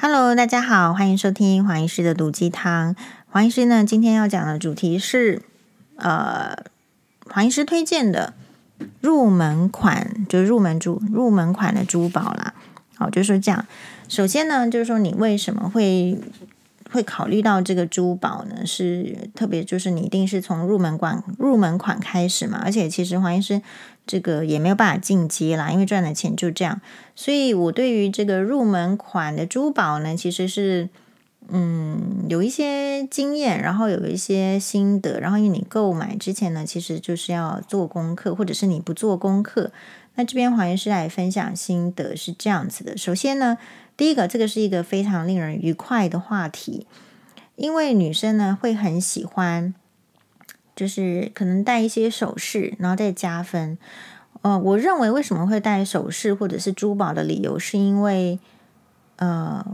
Hello，大家好，欢迎收听黄医师的毒鸡汤。黄医师呢，今天要讲的主题是，呃，黄医师推荐的入门款，就是入门珠入门款的珠宝啦。好，就是说这样。首先呢，就是说你为什么会会考虑到这个珠宝呢？是特别就是你一定是从入门款入门款开始嘛？而且其实黄医师。这个也没有办法进阶啦，因为赚的钱就这样。所以我对于这个入门款的珠宝呢，其实是嗯有一些经验，然后有一些心得。然后因为你购买之前呢，其实就是要做功课，或者是你不做功课。那这边黄医师来分享心得是这样子的。首先呢，第一个，这个是一个非常令人愉快的话题，因为女生呢会很喜欢。就是可能戴一些首饰，然后再加分。呃，我认为为什么会戴首饰或者是珠宝的理由，是因为呃，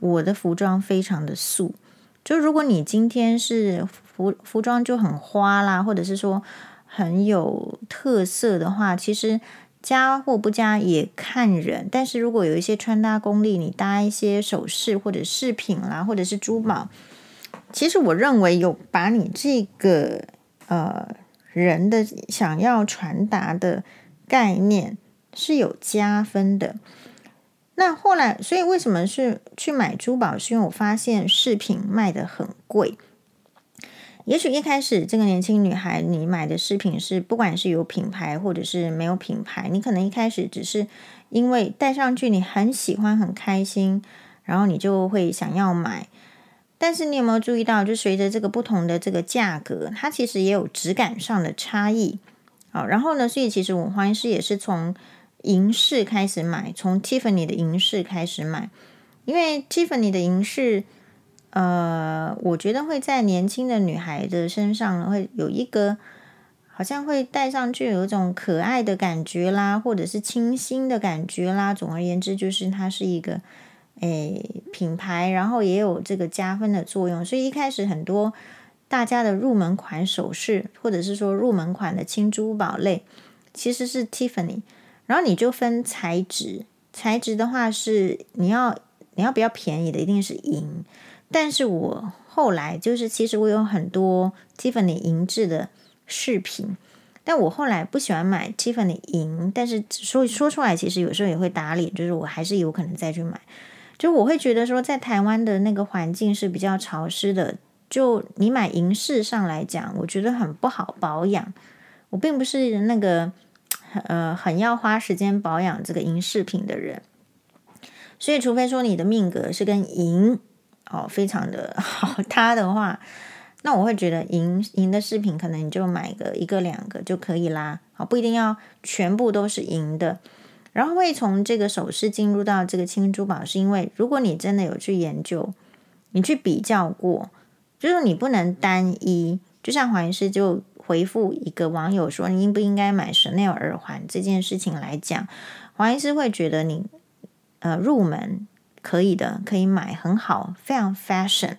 我的服装非常的素。就如果你今天是服服装就很花啦，或者是说很有特色的话，其实加或不加也看人。但是如果有一些穿搭功力，你搭一些首饰或者饰品啦，或者是珠宝，其实我认为有把你这个。呃，人的想要传达的概念是有加分的。那后来，所以为什么是去买珠宝？是因为我发现饰品卖得很贵。也许一开始这个年轻女孩，你买的饰品是不管是有品牌或者是没有品牌，你可能一开始只是因为戴上去你很喜欢、很开心，然后你就会想要买。但是你有没有注意到，就随着这个不同的这个价格，它其实也有质感上的差异。好，然后呢，所以其实我黄医师也是从银饰开始买，从 Tiffany 的银饰开始买，因为 Tiffany 的银饰，呃，我觉得会在年轻的女孩的身上，会有一个好像会戴上去有一种可爱的感觉啦，或者是清新的感觉啦。总而言之，就是它是一个。诶，品牌，然后也有这个加分的作用，所以一开始很多大家的入门款首饰，或者是说入门款的轻珠宝类，其实是 Tiffany。然后你就分材质，材质的话是你要你要比较便宜的，一定是银。但是我后来就是，其实我有很多 Tiffany 银质的饰品，但我后来不喜欢买 Tiffany 银，但是说说出来，其实有时候也会打脸，就是我还是有可能再去买。就我会觉得说，在台湾的那个环境是比较潮湿的。就你买银饰上来讲，我觉得很不好保养。我并不是那个呃很要花时间保养这个银饰品的人，所以除非说你的命格是跟银哦非常的 好搭的话，那我会觉得银银的饰品可能你就买个一个两个就可以啦。好，不一定要全部都是银的。然后会从这个首饰进入到这个轻珠宝，是因为如果你真的有去研究，你去比较过，就是你不能单一。就像黄医师就回复一个网友说：“你应不应该买 Chanel 耳环？”这件事情来讲，黄医师会觉得你呃入门可以的，可以买很好，非常 fashion，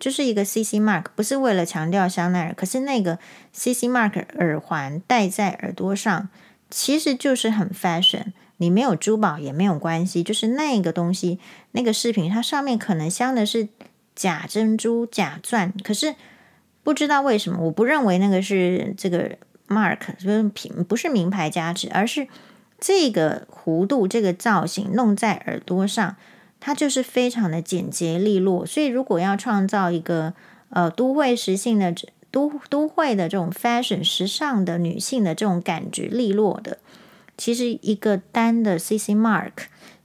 就是一个 CC Mark，不是为了强调香奈儿，可是那个 CC Mark 耳环戴在耳朵上，其实就是很 fashion。你没有珠宝也没有关系，就是那个东西，那个饰品，它上面可能镶的是假珍珠、假钻，可是不知道为什么，我不认为那个是这个 mark，就是品，不是名牌价值，而是这个弧度、这个造型弄在耳朵上，它就是非常的简洁利落。所以，如果要创造一个呃都会时性的都都会的这种 fashion 时尚的女性的这种感觉，利落的。其实一个单的 CC Mark、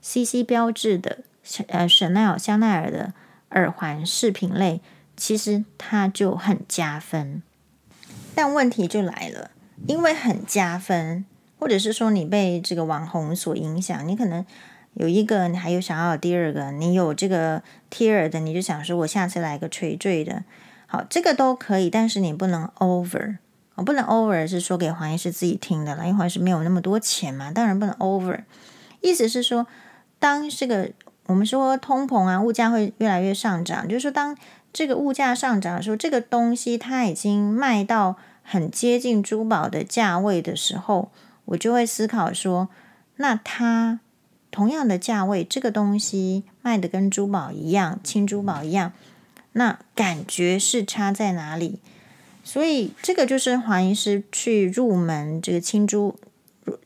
CC 标志的呃 Chanel 香奈儿的耳环饰品类，其实它就很加分。但问题就来了，因为很加分，或者是说你被这个网红所影响，你可能有一个，你还有想要第二个，你有这个 tier 的，你就想说我下次来个垂坠的，好，这个都可以，但是你不能 over。我不能 over 是说给黄医师自己听的了，因为黄医师没有那么多钱嘛，当然不能 over。意思是说，当这个我们说通膨啊，物价会越来越上涨，就是说当这个物价上涨的时候，这个东西它已经卖到很接近珠宝的价位的时候，我就会思考说，那它同样的价位，这个东西卖的跟珠宝一样，轻珠宝一样，那感觉是差在哪里？所以这个就是华医师去入门这个轻珠，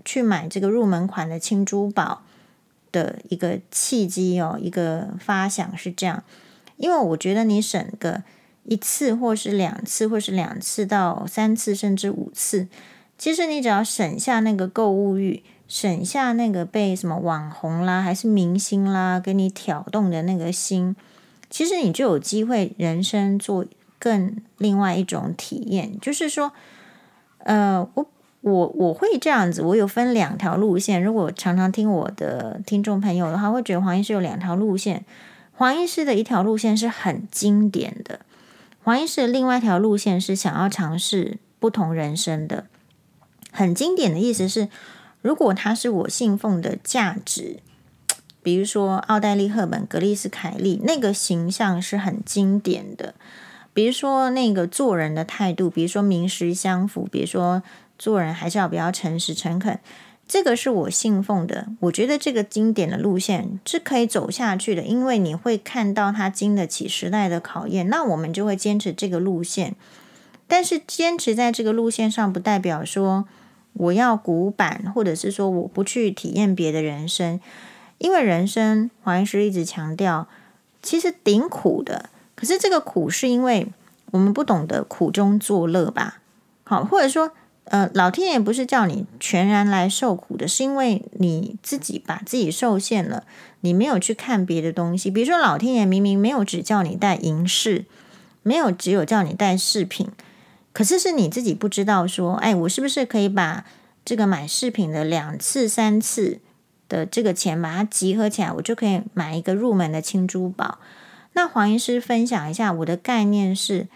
去买这个入门款的轻珠宝的一个契机哦，一个发想是这样，因为我觉得你省个一次，或是两次，或是两次到三次，甚至五次，其实你只要省下那个购物欲，省下那个被什么网红啦，还是明星啦给你挑动的那个心，其实你就有机会人生做更另外一种体验，就是说，呃，我。我我会这样子，我有分两条路线。如果常常听我的听众朋友的话，会觉得黄医师有两条路线。黄医师的一条路线是很经典的，黄医师的另外一条路线是想要尝试不同人生的。很经典的意思是，如果他是我信奉的价值，比如说奥黛丽·赫本、格丽斯·凯利那个形象是很经典的。比如说那个做人的态度，比如说名实相符，比如说。做人还是要比较诚实诚恳，这个是我信奉的。我觉得这个经典的路线是可以走下去的，因为你会看到它经得起时代的考验。那我们就会坚持这个路线。但是坚持在这个路线上，不代表说我要古板，或者是说我不去体验别的人生。因为人生，黄医师一直强调，其实顶苦的。可是这个苦是因为我们不懂得苦中作乐吧？好，或者说。呃，老天爷不是叫你全然来受苦的，是因为你自己把自己受限了，你没有去看别的东西。比如说，老天爷明明没有只叫你带银饰，没有只有叫你带饰品，可是是你自己不知道说，哎，我是不是可以把这个买饰品的两次、三次的这个钱把它集合起来，我就可以买一个入门的轻珠宝。那黄医师分享一下我的概念是。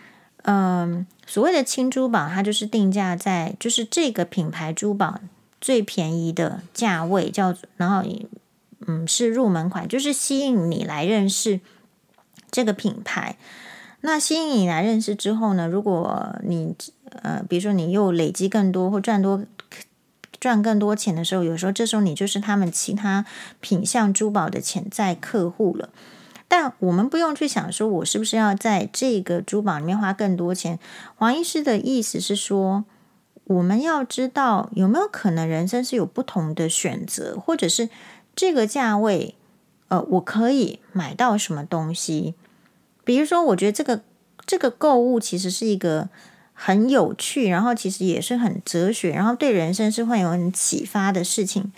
嗯，所谓的轻珠宝，它就是定价在就是这个品牌珠宝最便宜的价位，叫然后嗯是入门款，就是吸引你来认识这个品牌。那吸引你来认识之后呢，如果你呃比如说你又累积更多或赚多赚更多钱的时候，有时候这时候你就是他们其他品相珠宝的潜在客户了。但我们不用去想说，我是不是要在这个珠宝里面花更多钱？黄医师的意思是说，我们要知道有没有可能人生是有不同的选择，或者是这个价位，呃，我可以买到什么东西？比如说，我觉得这个这个购物其实是一个很有趣，然后其实也是很哲学，然后对人生是会有很启发的事情。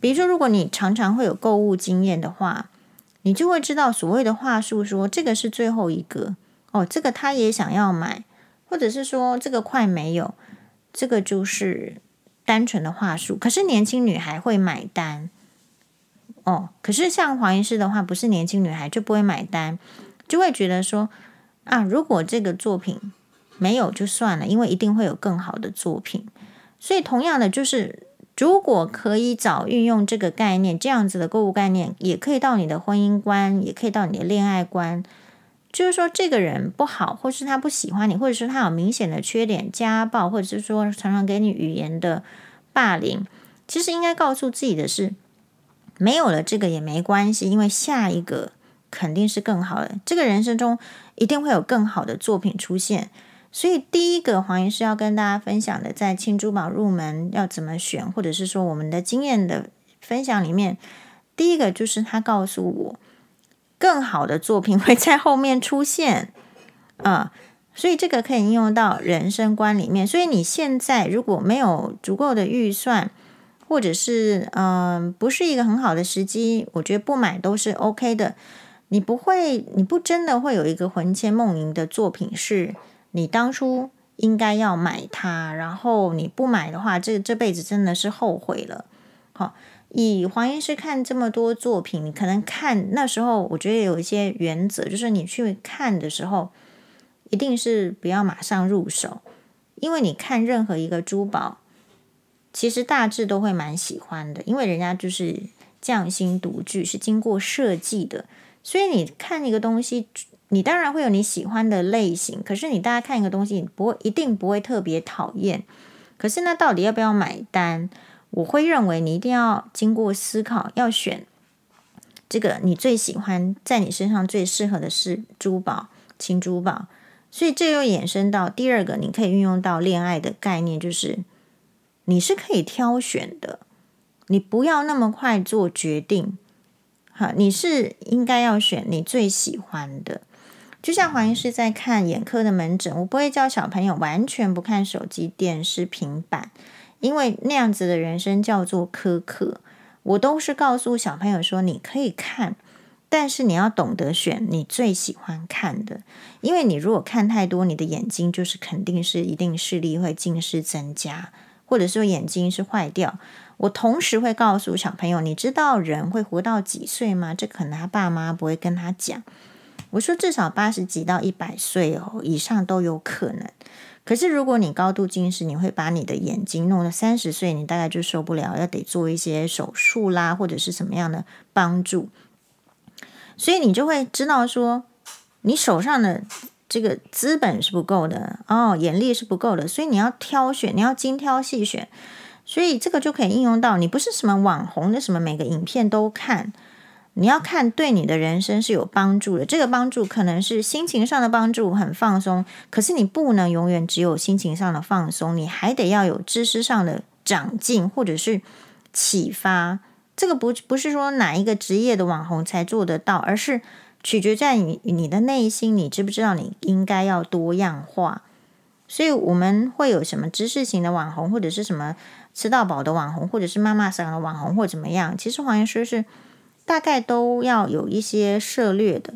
比如说，如果你常常会有购物经验的话。你就会知道所谓的话术，说这个是最后一个哦，这个他也想要买，或者是说这个快没有，这个就是单纯的话术。可是年轻女孩会买单哦，可是像黄医师的话，不是年轻女孩就不会买单，就会觉得说啊，如果这个作品没有就算了，因为一定会有更好的作品。所以同样的就是。如果可以早运用这个概念，这样子的购物概念，也可以到你的婚姻观，也可以到你的恋爱观。就是说，这个人不好，或是他不喜欢你，或者是他有明显的缺点，家暴，或者是说常常给你语言的霸凌，其实应该告诉自己的是，没有了这个也没关系，因为下一个肯定是更好的。这个人生中一定会有更好的作品出现。所以，第一个黄医师要跟大家分享的，在轻珠宝入门要怎么选，或者是说我们的经验的分享里面，第一个就是他告诉我，更好的作品会在后面出现啊。所以这个可以应用到人生观里面。所以你现在如果没有足够的预算，或者是嗯、不是一个很好的时机，我觉得不买都是 OK 的。你不会，你不真的会有一个魂牵梦萦的作品是。你当初应该要买它，然后你不买的话，这这辈子真的是后悔了。好，以黄医师看这么多作品，你可能看那时候，我觉得有一些原则，就是你去看的时候，一定是不要马上入手，因为你看任何一个珠宝，其实大致都会蛮喜欢的，因为人家就是匠心独具，是经过设计的，所以你看一个东西。你当然会有你喜欢的类型，可是你大家看一个东西，你不会一定不会特别讨厌。可是那到底要不要买单？我会认为你一定要经过思考，要选这个你最喜欢，在你身上最适合的是珠宝，青珠宝。所以这又衍生到第二个，你可以运用到恋爱的概念，就是你是可以挑选的，你不要那么快做决定。好，你是应该要选你最喜欢的。就像黄医师在看眼科的门诊，我不会叫小朋友完全不看手机、电视、平板，因为那样子的人生叫做苛刻。我都是告诉小朋友说，你可以看。但是你要懂得选你最喜欢看的，因为你如果看太多，你的眼睛就是肯定是一定视力会近视增加，或者说眼睛是坏掉。我同时会告诉小朋友，你知道人会活到几岁吗？这可能他爸妈不会跟他讲。我说至少八十几到一百岁哦以上都有可能。可是如果你高度近视，你会把你的眼睛弄到三十岁，你大概就受不了，要得做一些手术啦，或者是什么样的帮助。所以你就会知道说，你手上的这个资本是不够的哦，眼力是不够的，所以你要挑选，你要精挑细选。所以这个就可以应用到你不是什么网红的什么每个影片都看，你要看对你的人生是有帮助的。这个帮助可能是心情上的帮助，很放松。可是你不能永远只有心情上的放松，你还得要有知识上的长进或者是启发。这个不不是说哪一个职业的网红才做得到，而是取决在你你的内心，你知不知道你应该要多样化。所以我们会有什么知识型的网红，或者是什么吃到饱的网红，或者是妈妈桑的网红，或怎么样？其实黄医师是大概都要有一些涉略的。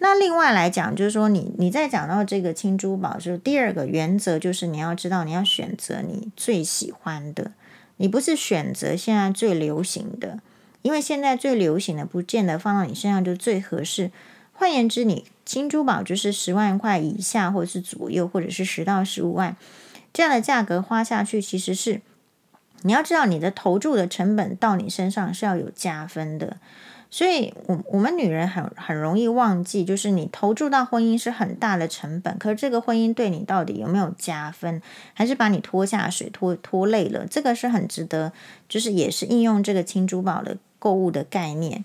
那另外来讲，就是说你你在讲到这个青珠宝，就是第二个原则，就是你要知道你要选择你最喜欢的。你不是选择现在最流行的，因为现在最流行的不见得放到你身上就最合适。换言之，你青珠宝就是十万块以下，或者是左右，或者是十到十五万这样的价格花下去，其实是你要知道你的投注的成本到你身上是要有加分的。所以，我我们女人很很容易忘记，就是你投注到婚姻是很大的成本，可是这个婚姻对你到底有没有加分，还是把你拖下水、拖拖累了？这个是很值得，就是也是应用这个青珠宝的购物的概念。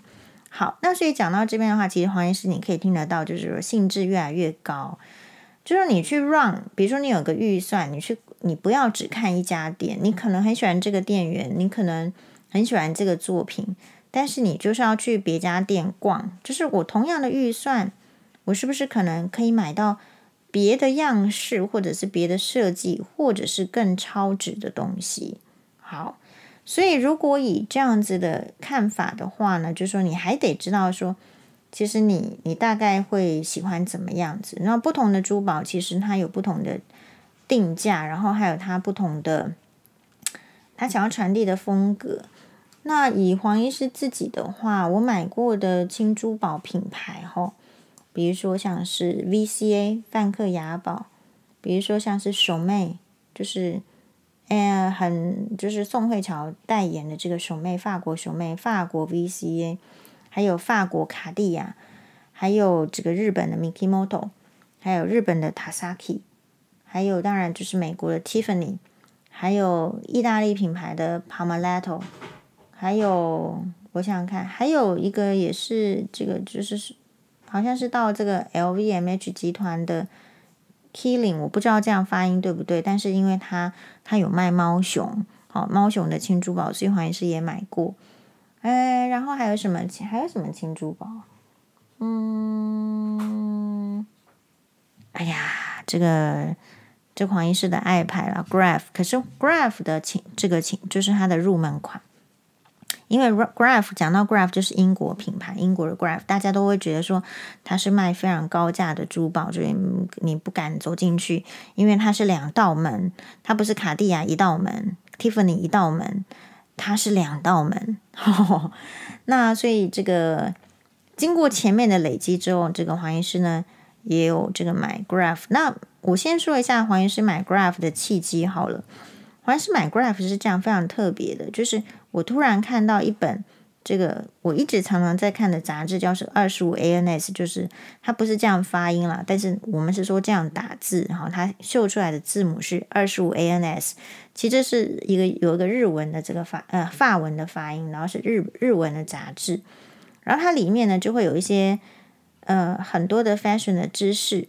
好，那所以讲到这边的话，其实黄医师你可以听得到，就是说兴致越来越高，就是你去 run，比如说你有个预算，你去，你不要只看一家店，你可能很喜欢这个店员，你可能很喜欢这个作品。但是你就是要去别家店逛，就是我同样的预算，我是不是可能可以买到别的样式，或者是别的设计，或者是更超值的东西？好，所以如果以这样子的看法的话呢，就是说你还得知道说，其实你你大概会喜欢怎么样子？然后不同的珠宝其实它有不同的定价，然后还有它不同的 它想要传递的风格。那以黄医师自己的话，我买过的轻珠宝品牌哈，比如说像是 VCA 梵克雅宝，比如说像是熊妹，就是呃很就是宋慧乔代言的这个熊妹，法国熊妹，法国 VCA，还有法国卡地亚，还有这个日本的 Mikimoto，还有日本的 Tasaki，还有当然就是美国的 Tiffany，还有意大利品牌的 Pomellato。还有，我想想看，还有一个也是这个，就是好像是到这个 LVMH 集团的 Qeelin，我不知道这样发音对不对，但是因为它它有卖猫熊，好猫熊的青珠宝，所以黄医师也买过。哎，然后还有什么？还有什么青珠宝？嗯，哎呀，这个这黄医师的爱牌了，Graf，可是 Graf 的情这个情就是它的入门款。因为 Graf 讲到 Graf 就是英国品牌，英国的 Graf，大家都会觉得说它是卖非常高价的珠宝，所以你不敢走进去，因为它是两道门，它不是卡地亚一道门，Tiffany 一道门，它是两道门。那所以这个经过前面的累积之后，这个黄医师呢也有这个买 graph，。那我先说一下黄医师买 graph 的契机好了。黄医师买 graph 是这样非常特别的，就是。我突然看到一本这个我一直常常在看的杂志，叫是二十五 ANS，就是它不是这样发音啦，但是我们是说这样打字，然后它秀出来的字母是二十五 ANS，其实是一个有一个日文的这个发呃法文的发音，然后是日日文的杂志，然后它里面呢就会有一些呃很多的 fashion 的知识，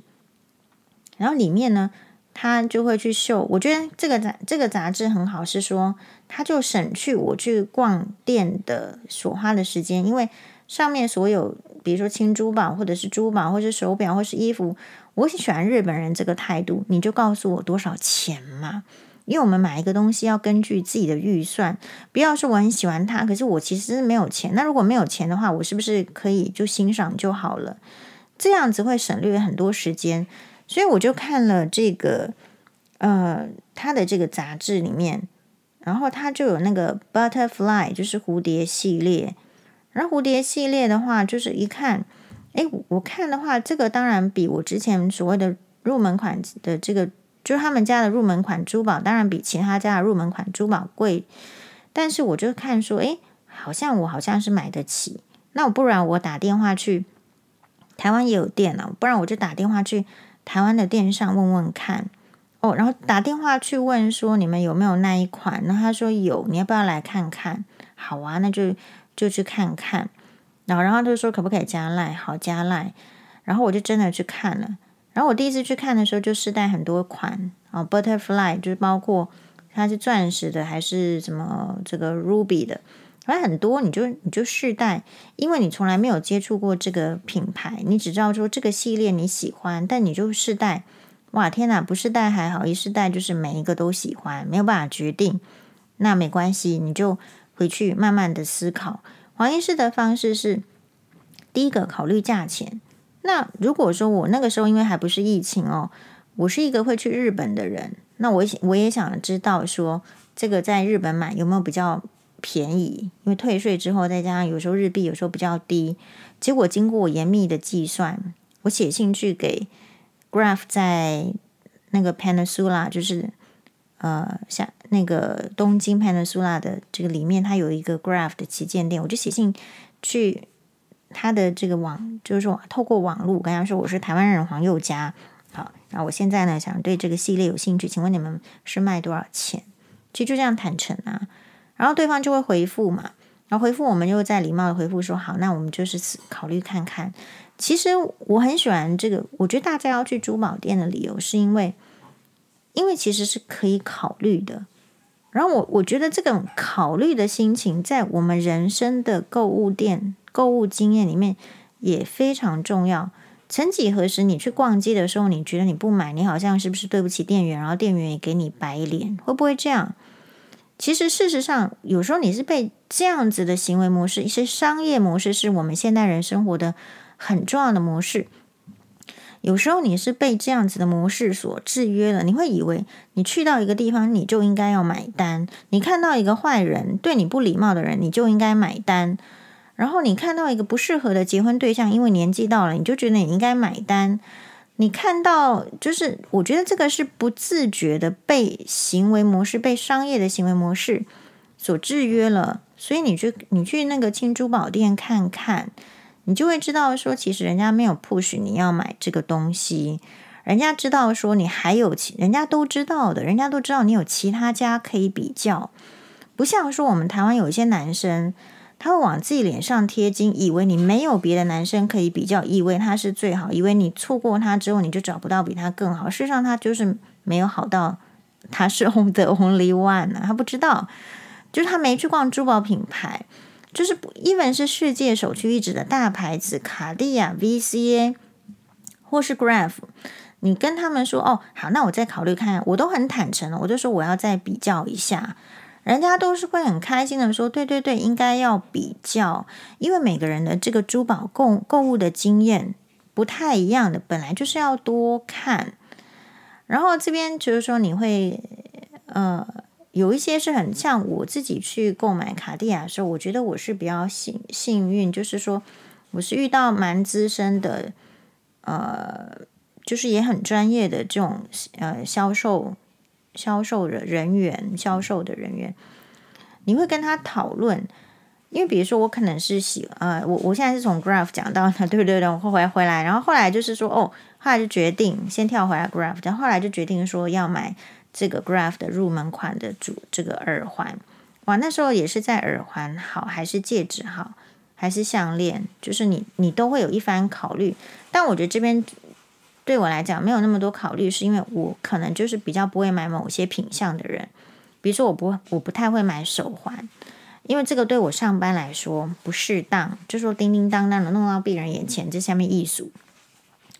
然后里面呢。他就会去秀，我觉得这个杂这个杂志很好，是说他就省去我去逛店的所花的时间，因为上面所有，比如说轻珠宝或者是珠宝，或者是手表，或是衣服，我喜欢日本人这个态度，你就告诉我多少钱嘛，因为我们买一个东西要根据自己的预算，不要说我很喜欢它，可是我其实没有钱，那如果没有钱的话，我是不是可以就欣赏就好了？这样子会省略很多时间。所以我就看了这个，呃，他的这个杂志里面，然后他就有那个 butterfly，就是蝴蝶系列。然后蝴蝶系列的话，就是一看，哎，我看的话，这个当然比我之前所谓的入门款的这个，就是他们家的入门款珠宝，当然比其他家的入门款珠宝贵。但是我就看说，哎，好像我好像是买得起。那我不然我打电话去，台湾也有店了，不然我就打电话去。台湾的店上问问看哦，然后打电话去问说，你们有没有那一款？那他说有，你要不要来看看？好啊，那就就去看看。然后然后他就说可不可以加赖？好，加赖。然后我就真的去看了。然后我第一次去看的时候就试戴很多款啊，哦，Butterfly 就是包括它是钻石的还是什么这个 Ruby 的。反正很多，你就你就试戴，因为你从来没有接触过这个品牌，你只知道说这个系列你喜欢，但你就试戴，哇天哪，不试戴还好，一试戴就是每一个都喜欢，没有办法决定，那没关系，你就回去慢慢的思考。黄医师的方式是，第一个考虑价钱。那如果说我那个时候因为还不是疫情哦，我是一个会去日本的人，那我我也想知道说这个在日本买有没有比较。便宜，因为退税之后，再加上有时候日币有时候比较低，结果经过我严密的计算，我写信去给 Graph 在那个 Peninsula，就是呃像那个东京 Peninsula 的这个里面，它有一个 Graph 的旗舰店，我就写信去他的这个网，就是说透过网络跟他说我是台湾人黄宥嘉，好，然后我现在呢想对这个系列有兴趣，请问你们是卖多少钱？其实就这样坦诚啊。然后对方就会回复嘛，然后回复我们又再礼貌的回复说好，那我们就是考虑看看。其实我很喜欢这个，我觉得大家要去珠宝店的理由是因为，因为其实是可以考虑的。然后我我觉得这种考虑的心情，在我们人生的购物店购物经验里面也非常重要。曾几何时，你去逛街的时候，你觉得你不买，你好像是不是对不起店员？然后店员也给你白脸，会不会这样？其实，事实上，有时候你是被这样子的行为模式，一些商业模式，是我们现代人生活的很重要的模式。有时候你是被这样子的模式所制约了，你会以为你去到一个地方，你就应该要买单；你看到一个坏人对你不礼貌的人，你就应该买单；然后你看到一个不适合的结婚对象，因为年纪到了，你就觉得你应该买单。你看到，就是我觉得这个是不自觉的被行为模式、被商业的行为模式所制约了。所以你去你去那个轻珠宝店看看，你就会知道说，其实人家没有 push 你要买这个东西，人家知道说你还有其，人家都知道的，人家都知道你有其他家可以比较，不像说我们台湾有一些男生。他会往自己脸上贴金，以为你没有别的男生可以比较，以为他是最好，以为你错过他之后你就找不到比他更好。事实上，他就是没有好到他是 the only one 啊，他不知道，就是他没去逛珠宝品牌，就是 even 是世界首屈一指的大牌子，卡地亚、VCA 或是 Graph，你跟他们说哦，好，那我再考虑看，我都很坦诚了，我就说我要再比较一下。人家都是会很开心的说，对对对，应该要比较，因为每个人的这个珠宝购购物的经验不太一样的，本来就是要多看。然后这边就是说，你会呃有一些是很像我自己去购买卡地亚的时候，我觉得我是比较幸幸运，就是说我是遇到蛮资深的，呃，就是也很专业的这种呃销售。销售的人员，销售的人员，你会跟他讨论，因为比如说我可能是喜呃，我我现在是从 Graph 讲到的，对不对？我回回来，然后后来就是说哦，后来就决定先跳回来 Graph，然后后来就决定说要买这个 Graph 的入门款的主这个耳环。哇，那时候也是在耳环好，还是戒指好，还是项链，就是你你都会有一番考虑。但我觉得这边对我来讲没有那么多考虑，是因为我可能就是比较不会买某些品相的人，比如说我不我不太会买手环，因为这个对我上班来说不适当，就说叮叮当当的弄到病人眼前，这下面艺术，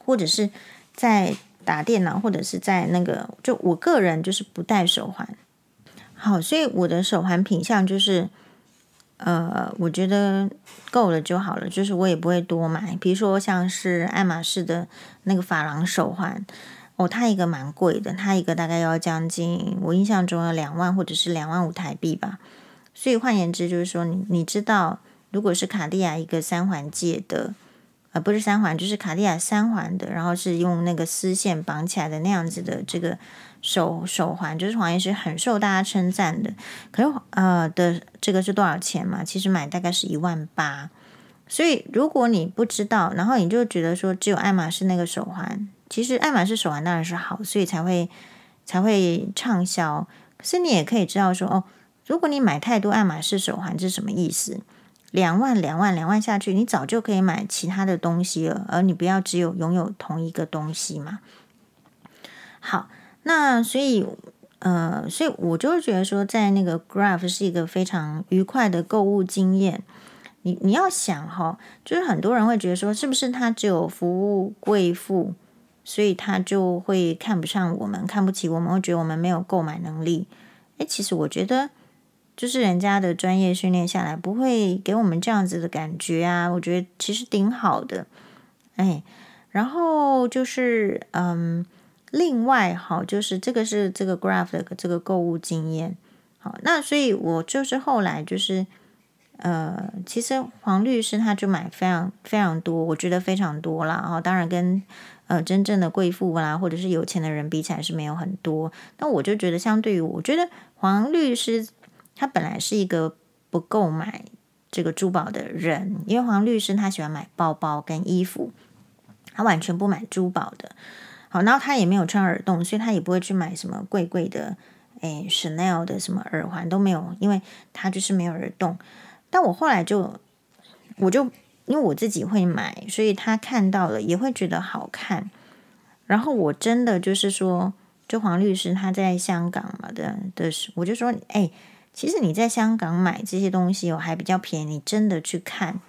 或者是在打电脑，或者是在那个，就我个人就是不戴手环。好，所以我的手环品相就是，呃，我觉得够了就好了，就是我也不会多买。比如说像是爱马仕的那个珐琅手环，哦，它一个蛮贵的，它一个大概要将近，我印象中要两万或者是两万五台币吧。所以换言之，就是说你你知道，如果是卡地亚一个三环戒的，呃，不是三环，就是卡地亚三环的，然后是用那个丝线绑起来的那样子的这个。手手环就是黄医师很受大家称赞的，可是呃的这个是多少钱嘛？其实买大概是一万八，所以如果你不知道，然后你就觉得说只有爱马仕那个手环，其实爱马仕手环当然是好，所以才会才会畅销。可是你也可以知道说哦，如果你买太多爱马仕手环，是什么意思？两万两万两万下去，你早就可以买其他的东西了，而你不要只有拥有同一个东西嘛。好。那所以，呃，所以我就是觉得说，在那个 Graph 是一个非常愉快的购物经验。你你要想哈，就是很多人会觉得说，是不是他只有服务贵妇，所以他就会看不上我们，看不起我们，会觉得我们没有购买能力。诶，其实我觉得，就是人家的专业训练下来，不会给我们这样子的感觉啊。我觉得其实挺好的。哎，然后就是，嗯。另外，好，就是这个是这个 Graph 的这个购物经验，好，那所以我就是后来就是，呃，其实黄律师他就买非常非常多，我觉得非常多啦，哈，当然跟呃真正的贵妇啦或者是有钱的人比起来是没有很多，那我就觉得相对于我觉得黄律师他本来是一个不购买这个珠宝的人，因为黄律师他喜欢买包包跟衣服，他完全不买珠宝的。好，然后他也没有穿耳洞，所以他也不会去买什么贵贵的，诶，Chanel 的什么耳环都没有，因为他就是没有耳洞。但我后来就，我就因为我自己会买，所以他看到了也会觉得好看。然后我真的就是说，就黄律师他在香港嘛的的时，我就说，哎，其实你在香港买这些东西哦，还比较便宜，你真的去看，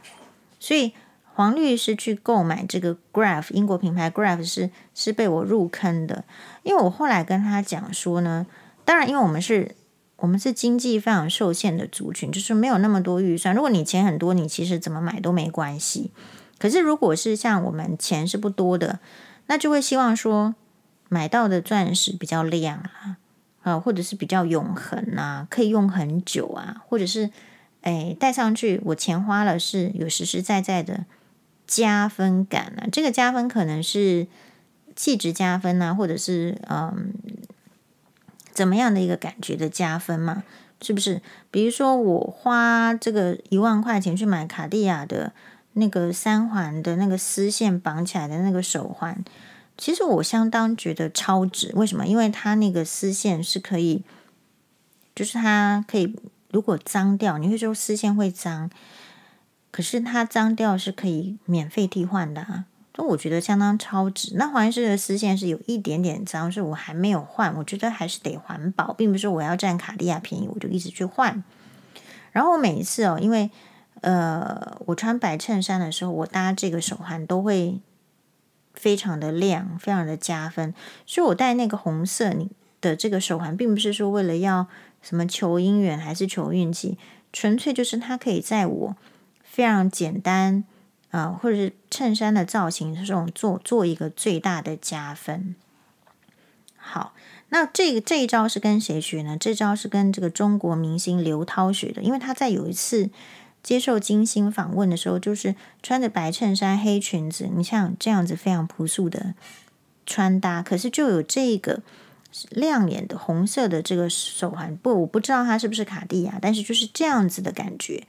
所以。黄律师去购买这个 Graph 英国品牌 Graph 是是被我入坑的，因为我后来跟他讲说呢，当然因为我们是我们是经济非常受限的族群，就是没有那么多预算。如果你钱很多，你其实怎么买都没关系。可是如果是像我们钱是不多的，那就会希望说买到的钻石比较亮啊，啊，或者是比较永恒啊，可以用很久啊，或者是哎戴上去我钱花了是有实实在在的。加分感、啊？这个加分可能是气质加分啊，或者是嗯，怎么样的一个感觉的加分嘛？是不是？比如说我花这个一万块钱去买卡地亚的那个三环的那个丝线绑起来的那个手环，其实我相当觉得超值。为什么？因为它那个丝线是可以，就是它可以如果脏掉，你会说丝线会脏。可是它脏掉是可以免费替换的啊，所以我觉得相当超值。那黄医师的丝线是有一点点脏，是我还没有换。我觉得还是得环保，并不是我要占卡地亚便宜我就一直去换。然后我每一次哦，因为呃，我穿白衬衫的时候，我搭这个手环都会非常的亮，非常的加分。所以我戴那个红色你的这个手环，并不是说为了要什么求姻缘还是求运气，纯粹就是它可以在我。非常简单，呃，或者是衬衫的造型这种做做一个最大的加分。好，那这个这一招是跟谁学呢？这招是跟这个中国明星刘涛学的，因为他在有一次接受金星访问的时候，就是穿着白衬衫、黑裙子，你像这样子非常朴素的穿搭，可是就有这个亮眼的红色的这个手环，不，我不知道它是不是卡地亚，但是就是这样子的感觉。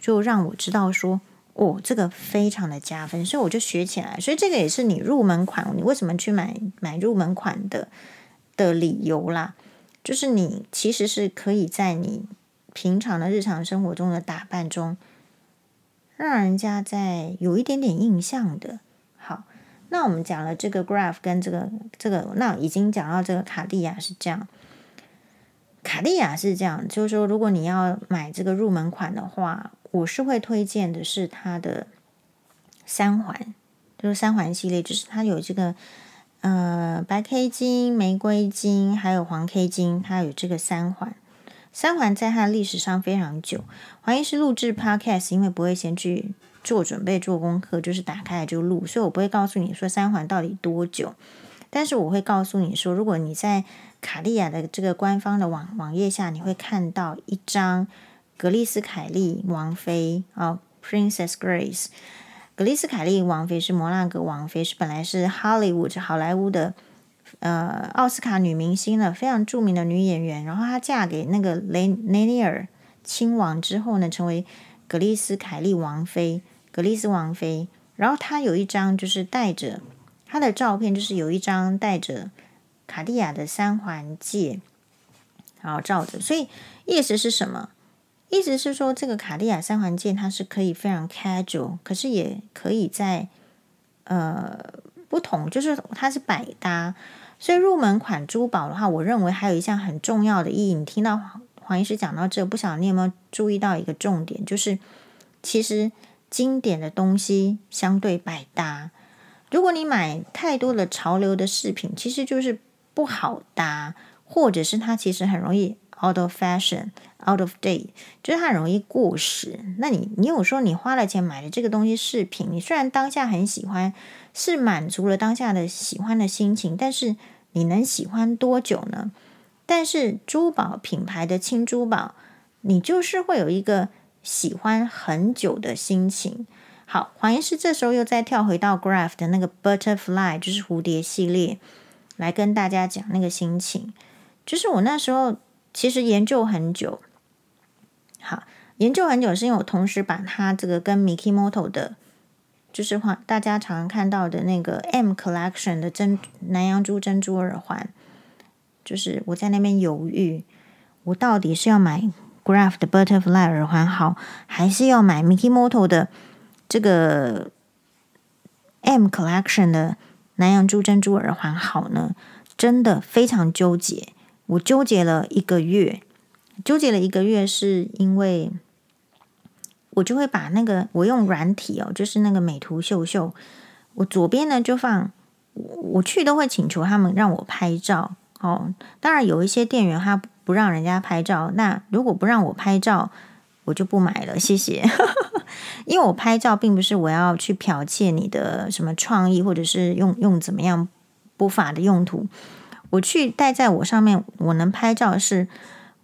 就让我知道说，哦，这个非常的加分，所以我就学起来。所以这个也是你入门款，你为什么去买买入门款的的理由啦，就是你其实是可以在你平常的日常生活中的打扮中，让人家在有一点点印象的。那我们讲了这个 Graf 跟这个这个，那已经讲到这个卡地亚是这样。卡地亚是这样，就是说，如果你要买这个入门款的话，我是会推荐的是它的三环，就是三环系列，就是它有这个呃白 K 金、玫瑰金，还有黄 K 金，它有这个三环。三环在它的历史上非常久。怀疑是录制 Podcast，因为不会先去做准备、做功课，就是打开来就录，所以我不会告诉你说三环到底多久，但是我会告诉你说，如果你在卡地亚的这个官方的网网页下，你会看到一张格丽斯凯莉王妃啊，Princess Grace。格丽斯凯莉王妃是摩纳哥王妃，是本来是 Hollywood 好莱坞的呃奥斯卡女明星了，非常著名的女演员。然后她嫁给那个雷雷尼尔亲王之后呢，成为格丽斯凯莉王妃，格丽斯王妃。然后她有一张就是带着她的照片，就是有一张带着。卡地亚的三环戒，然后照着，所以意思是什么？意思是说，这个卡地亚三环戒它是可以非常 casual，可是也可以在呃不同，就是它是百搭。所以入门款珠宝的话，我认为还有一项很重要的意义。你听到黄黄医师讲到这，不晓得你有没有注意到一个重点，就是其实经典的东西相对百搭。如果你买太多的潮流的饰品，其实就是。不好搭，或者是它其实很容易 out of fashion, out of date，就是它很容易过时。那你你有说你花了钱买的这个东西饰品，你虽然当下很喜欢，是满足了当下的喜欢的心情，但是你能喜欢多久呢？但是珠宝品牌的轻珠宝，你就是会有一个喜欢很久的心情。好，黄医师这时候又再跳回到 Graf 的那个 Butterfly，就是蝴蝶系列。来跟大家讲那个心情，就是我那时候其实研究很久，好，研究很久是因为我同时把它这个跟 Mikimoto 的，就是话大家常常看到的那个 M Collection 的珍南洋珠珍珠耳环，就是我在那边犹豫，我到底是要买 Graf 的 Butterfly 耳环好，还是要买 Mikimoto 的这个 M Collection 的。南洋珠珍珠耳环好呢，真的非常纠结。我纠结了一个月，纠结了一个月，是因为我就会把那个我用软体哦，就是那个美图秀秀，我左边呢就放，我去都会请求他们让我拍照哦。当然有一些店员他不让人家拍照，那如果不让我拍照，我就不买了，谢谢。因为我拍照并不是我要去剽窃你的什么创意，或者是用用怎么样不法的用途。我去戴在我上面，我能拍照是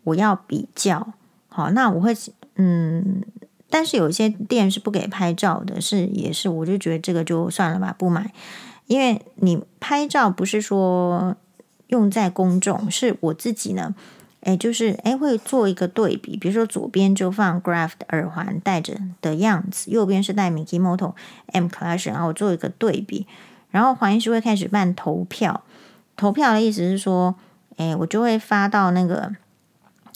我要比较好。那我会嗯，但是有一些店是不给拍照的，是也是，我就觉得这个就算了吧，不买。因为你拍照不是说用在公众，是我自己呢。哎，就是哎，会做一个对比，比如说左边就放 Graf 的耳环戴着的样子，右边是戴 Mikimoto M Clutch，然后我做一个对比，然后黄医师会开始办投票，投票的意思是说，哎，我就会发到那个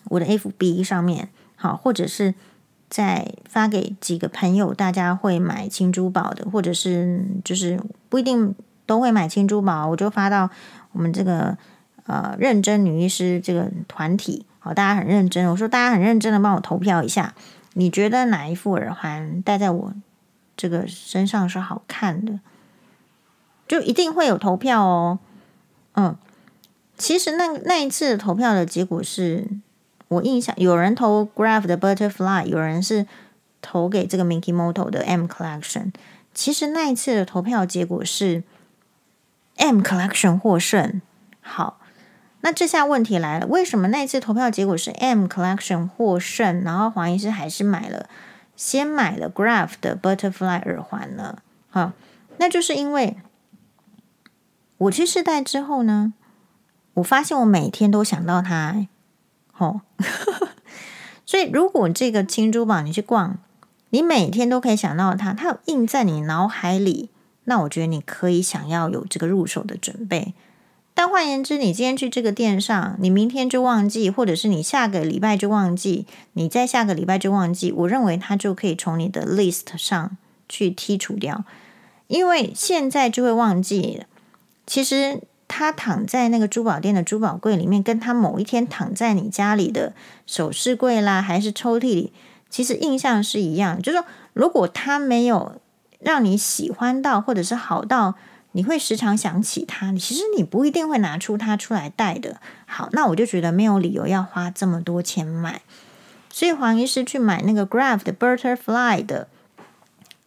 我的 FB 上面，好，或者是再发给几个朋友，大家会买轻珠宝的，或者是就是不一定都会买轻珠宝，我就发到我们这个。呃，认真女医师这个团体，好，大家很认真。我说大家很认真的帮我投票一下，你觉得哪一副耳环戴在我这个身上是好看的？就一定会有投票哦。嗯，其实那那一次投票的结果是我印象，有人投 Graf 的 Butterfly，有人是投给这个 Mikimoto 的 M Collection。其实那一次的投票结果是 M Collection 获胜。好。那这下问题来了，为什么那次投票结果是 M Collection 获胜，然后黄医师还是买了，先买了 Graf 的 Butterfly 耳环呢？好，那就是因为我去试戴之后呢，我发现我每天都想到它，哦，所以如果这个轻珠宝你去逛，你每天都可以想到它，它有印在你脑海里，那我觉得你可以想要有这个入手的准备。但换言之，你今天去这个店上，你明天就忘记，或者是你下个礼拜就忘记，你再下个礼拜就忘记，我认为它就可以从你的 list 上去剔除掉，因为现在就会忘记。其实它躺在那个珠宝店的珠宝柜里面，跟它某一天躺在你家里的首饰柜啦，还是抽屉里。其实印象是一样，就是说，如果他没有让你喜欢到，或者是好到你会时常想起它，其实你不一定会拿出它出来戴的。好，那我就觉得没有理由要花这么多钱买。所以黄医师去买那个 Graf 的 Butterfly 的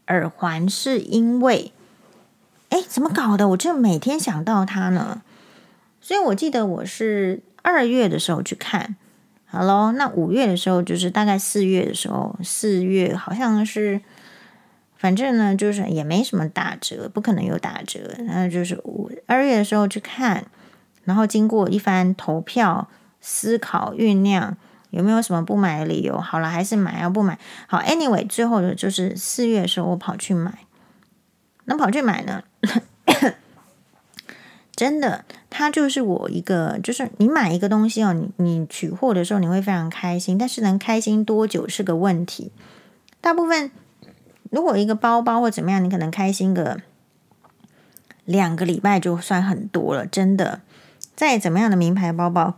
耳环，是因为，哎，怎么搞的？我就每天想到它呢。所以我记得我是二月的时候去看。好喽，那五月的时候就是大概四月的时候，四月好像是，反正呢就是也没什么打折，不可能有打折。那就是五二月的时候去看，然后经过一番投票、思考、酝酿，有没有什么不买的理由？好了，还是买，要不买。好，anyway，最后的就是四月的时候我跑去买，那跑去买呢？真的，它就是我一个，就是你买一个东西哦，你你取货的时候你会非常开心，但是能开心多久是个问题。大部分如果一个包包或怎么样，你可能开心个两个礼拜就算很多了，真的。再怎么样的名牌包包，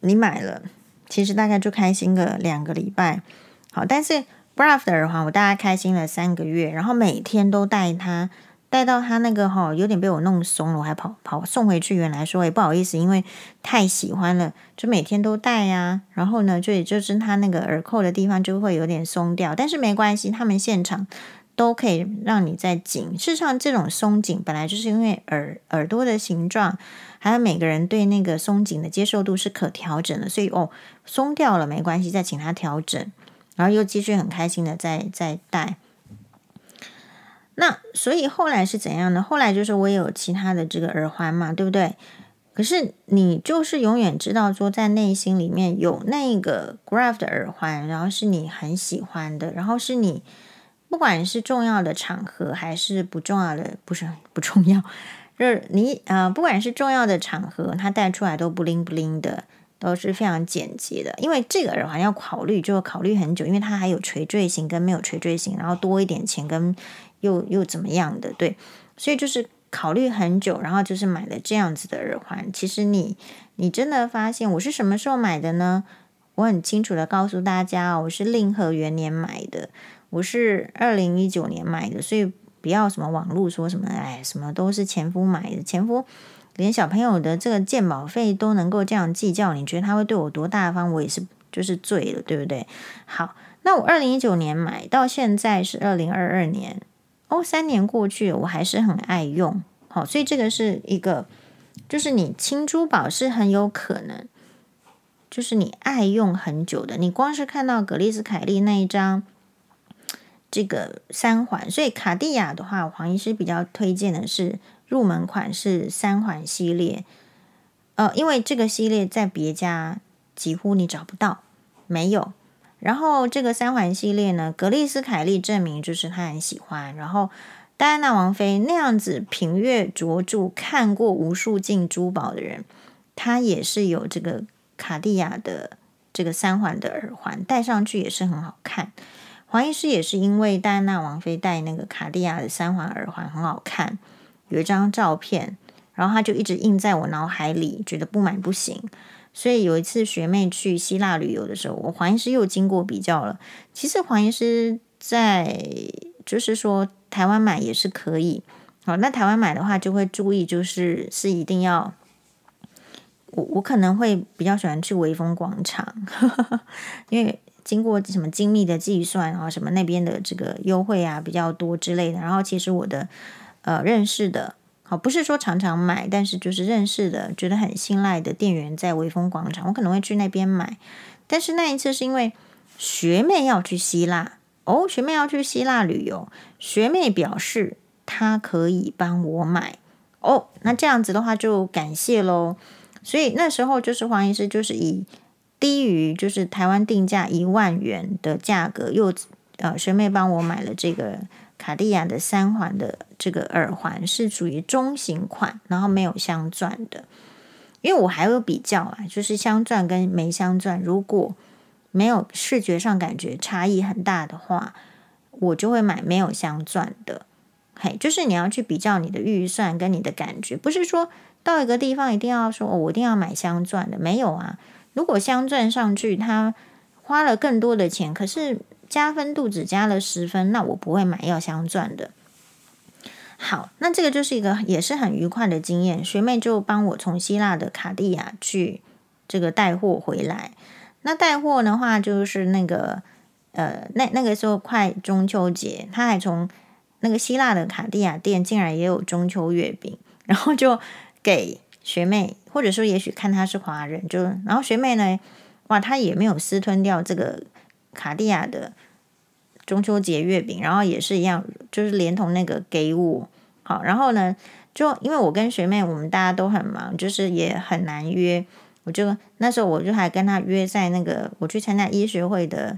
你买了，其实大概就开心个两个礼拜。好，但是 Braf 的耳环，我大概开心了三个月，然后每天都戴它。戴到它那个哈，有点被我弄松了，我还跑跑送回去。原来说也不好意思，因为太喜欢了，就每天都戴呀。然后呢，就也就是它那个耳扣的地方就会有点松掉，但是没关系，他们现场都可以让你再紧。事实上，这种松紧本来就是因为耳耳朵的形状，还有每个人对那个松紧的接受度是可调整的，所以哦，松掉了没关系，再请他调整，然后又继续很开心的再再戴。那所以后来是怎样呢？后来就是我也有其他的这个耳环嘛，对不对？可是你就是永远知道说，在内心里面有那个 Graf 的耳环，然后是你很喜欢的，然后是你不管是重要的场合还是不重要的，不是不重要，就是你呃，不管是重要的场合，它戴出来都不灵不灵的，都是非常简洁的。因为这个耳环要考虑，就考虑很久，因为它还有垂坠型跟没有垂坠型，然后多一点钱跟。又又怎么样的？对，所以就是考虑很久，然后就是买了这样子的耳环。其实你你真的发现我是什么时候买的呢？我很清楚的告诉大家哦，我是令和元年买的，我是二零一九年买的。所以不要什么网络说什么，哎，什么都是前夫买的，前夫连小朋友的这个鉴保费都能够这样计较，你觉得他会对我多大方？我也是就是醉了，对不对？好，那我二零一九年买到现在是二零二二年。哦，三年过去，我还是很爱用。好，所以这个是一个，就是你轻珠宝是很有可能，就是你爱用很久的。你光是看到格丽斯凯利那一张这个三环，所以卡地亚的话，黄医师比较推荐的是入门款是三环系列。呃，因为这个系列在别家几乎你找不到，没有。然后这个三环系列呢，格丽斯凯利证明就是他很喜欢。然后戴安娜王妃那样子品阅卓著、看过无数件珠宝的人，他也是有这个卡地亚的这个三环的耳环，戴上去也是很好看。黄医师也是因为戴安娜王妃戴那个卡地亚的三环耳环很好看，有一张照片，然后他就一直印在我脑海里，觉得不买不行。所以有一次学妹去希腊旅游的时候，我黄医师又经过比较了。其实黄医师在就是说台湾买也是可以。好，那台湾买的话就会注意，就是是一定要我我可能会比较喜欢去微风广场，因为经过什么精密的计算，啊什么那边的这个优惠啊比较多之类的。然后其实我的呃认识的。不是说常常买，但是就是认识的、觉得很信赖的店员在微风广场，我可能会去那边买。但是那一次是因为学妹要去希腊哦，学妹要去希腊旅游，学妹表示她可以帮我买哦。那这样子的话就感谢喽。所以那时候就是黄医师就是以低于就是台湾定价一万元的价格，又呃学妹帮我买了这个卡地亚的三环的这个耳环，是属于中型款，然后没有镶钻的。因为我还有比较啊，就是镶钻跟没镶钻，如果没有视觉上感觉差异很大的话，我就会买没有镶钻的。嘿，就是你要去比较你的预算跟你的感觉，不是说到一个地方一定要说，哦，我一定要买镶钻的，没有啊。如果镶钻上去，它花了更多的钱，可是加分度只加了十分，那我不会买要镶钻的。好，那这个就是一个也是很愉快的经验。学妹就帮我从希腊的卡地亚去这个带货回来。那带货的话，就是那个呃，那那个时候快中秋节，他还从那个希腊的卡地亚店竟然也有中秋月饼，然后就给学妹，或者说也许看她是华人，就然后学妹呢，哇，她也没有私吞掉这个卡地亚的。中秋节月饼，然后也是一样，就是连同那个给我好，然后呢，就因为我跟学妹，我们大家都很忙，就是也很难约。我就那时候我就还跟她约在那个我去参加医学会的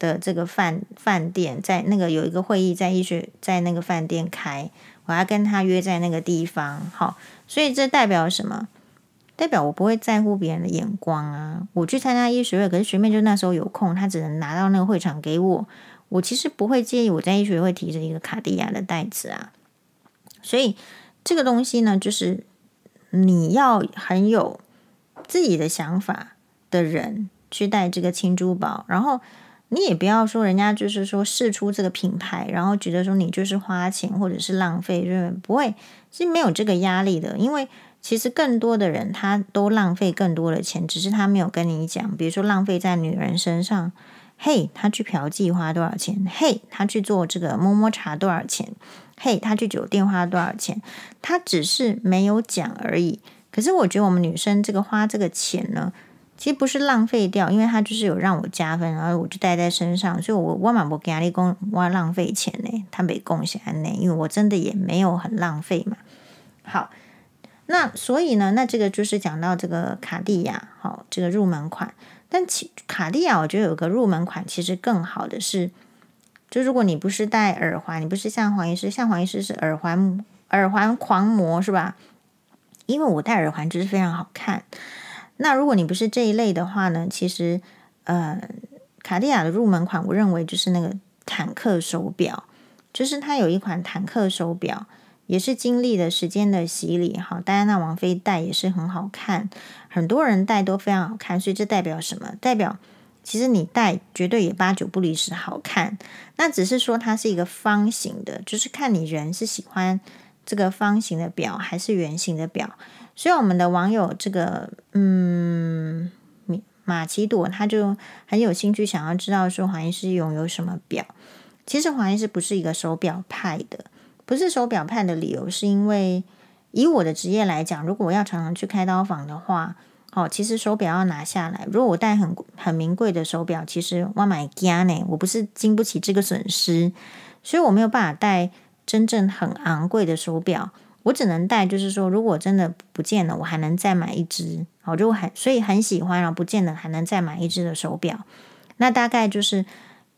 的这个饭饭店，在那个有一个会议在医学在那个饭店开，我还跟她约在那个地方。好，所以这代表什么？代表我不会在乎别人的眼光啊。我去参加医学会，可是学妹就那时候有空，她只能拿到那个会场给我。我其实不会介意我在医学会提着一个卡地亚的袋子啊，所以这个东西呢，就是你要很有自己的想法的人去带这个青珠宝，然后你也不要说人家就是说试出这个品牌，然后觉得说你就是花钱或者是浪费，就是不会，是没有这个压力的，因为其实更多的人他都浪费更多的钱，只是他没有跟你讲，比如说浪费在女人身上。嘿他去嫖妓花多少钱？嘿他去做这个摸摸茶多少钱？嘿，他去酒店花多少钱？他只是没有讲而已。可是我觉得我们女生这个花这个钱呢，其实不是浪费掉，因为他就是有让我加分，然后我就带在身上，所以我我嘛不给你讲我浪费钱呢，他没贡献呢，因为我真的也没有很浪费嘛。好，那所以呢，那这个就是讲到这个卡地亚，好，这个入门款。但其卡地亚，我觉得有个入门款，其实更好的是，就如果你不是戴耳环，你不是像黄医师，像黄医师是耳环耳环狂魔是吧？因为我戴耳环就是非常好看。那如果你不是这一类的话呢，其实呃，卡地亚的入门款，我认为就是那个坦克手表，就是它有一款坦克手表。也是经历了时间的洗礼，好，戴安娜王妃戴也是很好看，很多人戴都非常好看，所以这代表什么？代表其实你戴绝对也八九不离十好看。那只是说它是一个方形的，就是看你人是喜欢这个方形的表还是圆形的表。所以我们的网友这个嗯马奇朵他就很有兴趣想要知道说黄医师拥有什么表。其实黄医师不是一个手表派的。不是手表派的理由，是因为以我的职业来讲，如果我要常常去开刀房的话，哦，其实手表要拿下来。如果我戴很很名贵的手表，其实我买家呢，我不是经不起这个损失，所以我没有办法戴真正很昂贵的手表。我只能戴，就是说，如果真的不见了，我还能再买一只。哦，如果很所以很喜欢，然后不见了还能再买一只的手表。那大概就是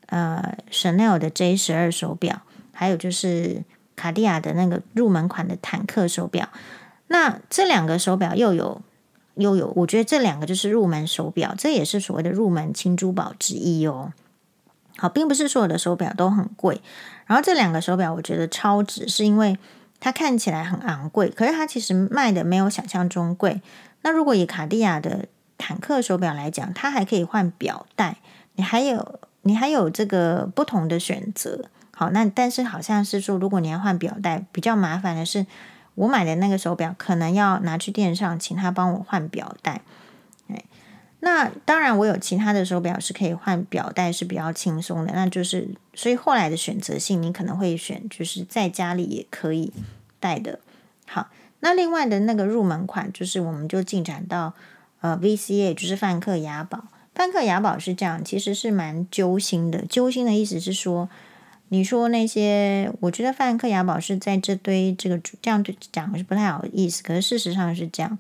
呃，Chanel 的 J 十二手表，还有就是。卡地亚的那个入门款的坦克手表，那这两个手表又有又有，我觉得这两个就是入门手表，这也是所谓的入门轻珠宝之一哦。好，并不是所有的手表都很贵，然后这两个手表我觉得超值，是因为它看起来很昂贵，可是它其实卖的没有想象中贵。那如果以卡地亚的坦克手表来讲，它还可以换表带，你还有你还有这个不同的选择。好，那但是好像是说，如果你要换表带，比较麻烦的是，我买的那个手表可能要拿去店上，请他帮我换表带。哎，那当然我有其他的手表是可以换表带，是比较轻松的。那就是所以后来的选择性，你可能会选就是在家里也可以戴的。好，那另外的那个入门款，就是我们就进展到呃 VCA，就是梵克雅宝。梵克雅宝是这样，其实是蛮揪心的。揪心的意思是说。你说那些，我觉得梵克雅宝是在这堆这个这样讲是不太好意思，可是事实上是这样，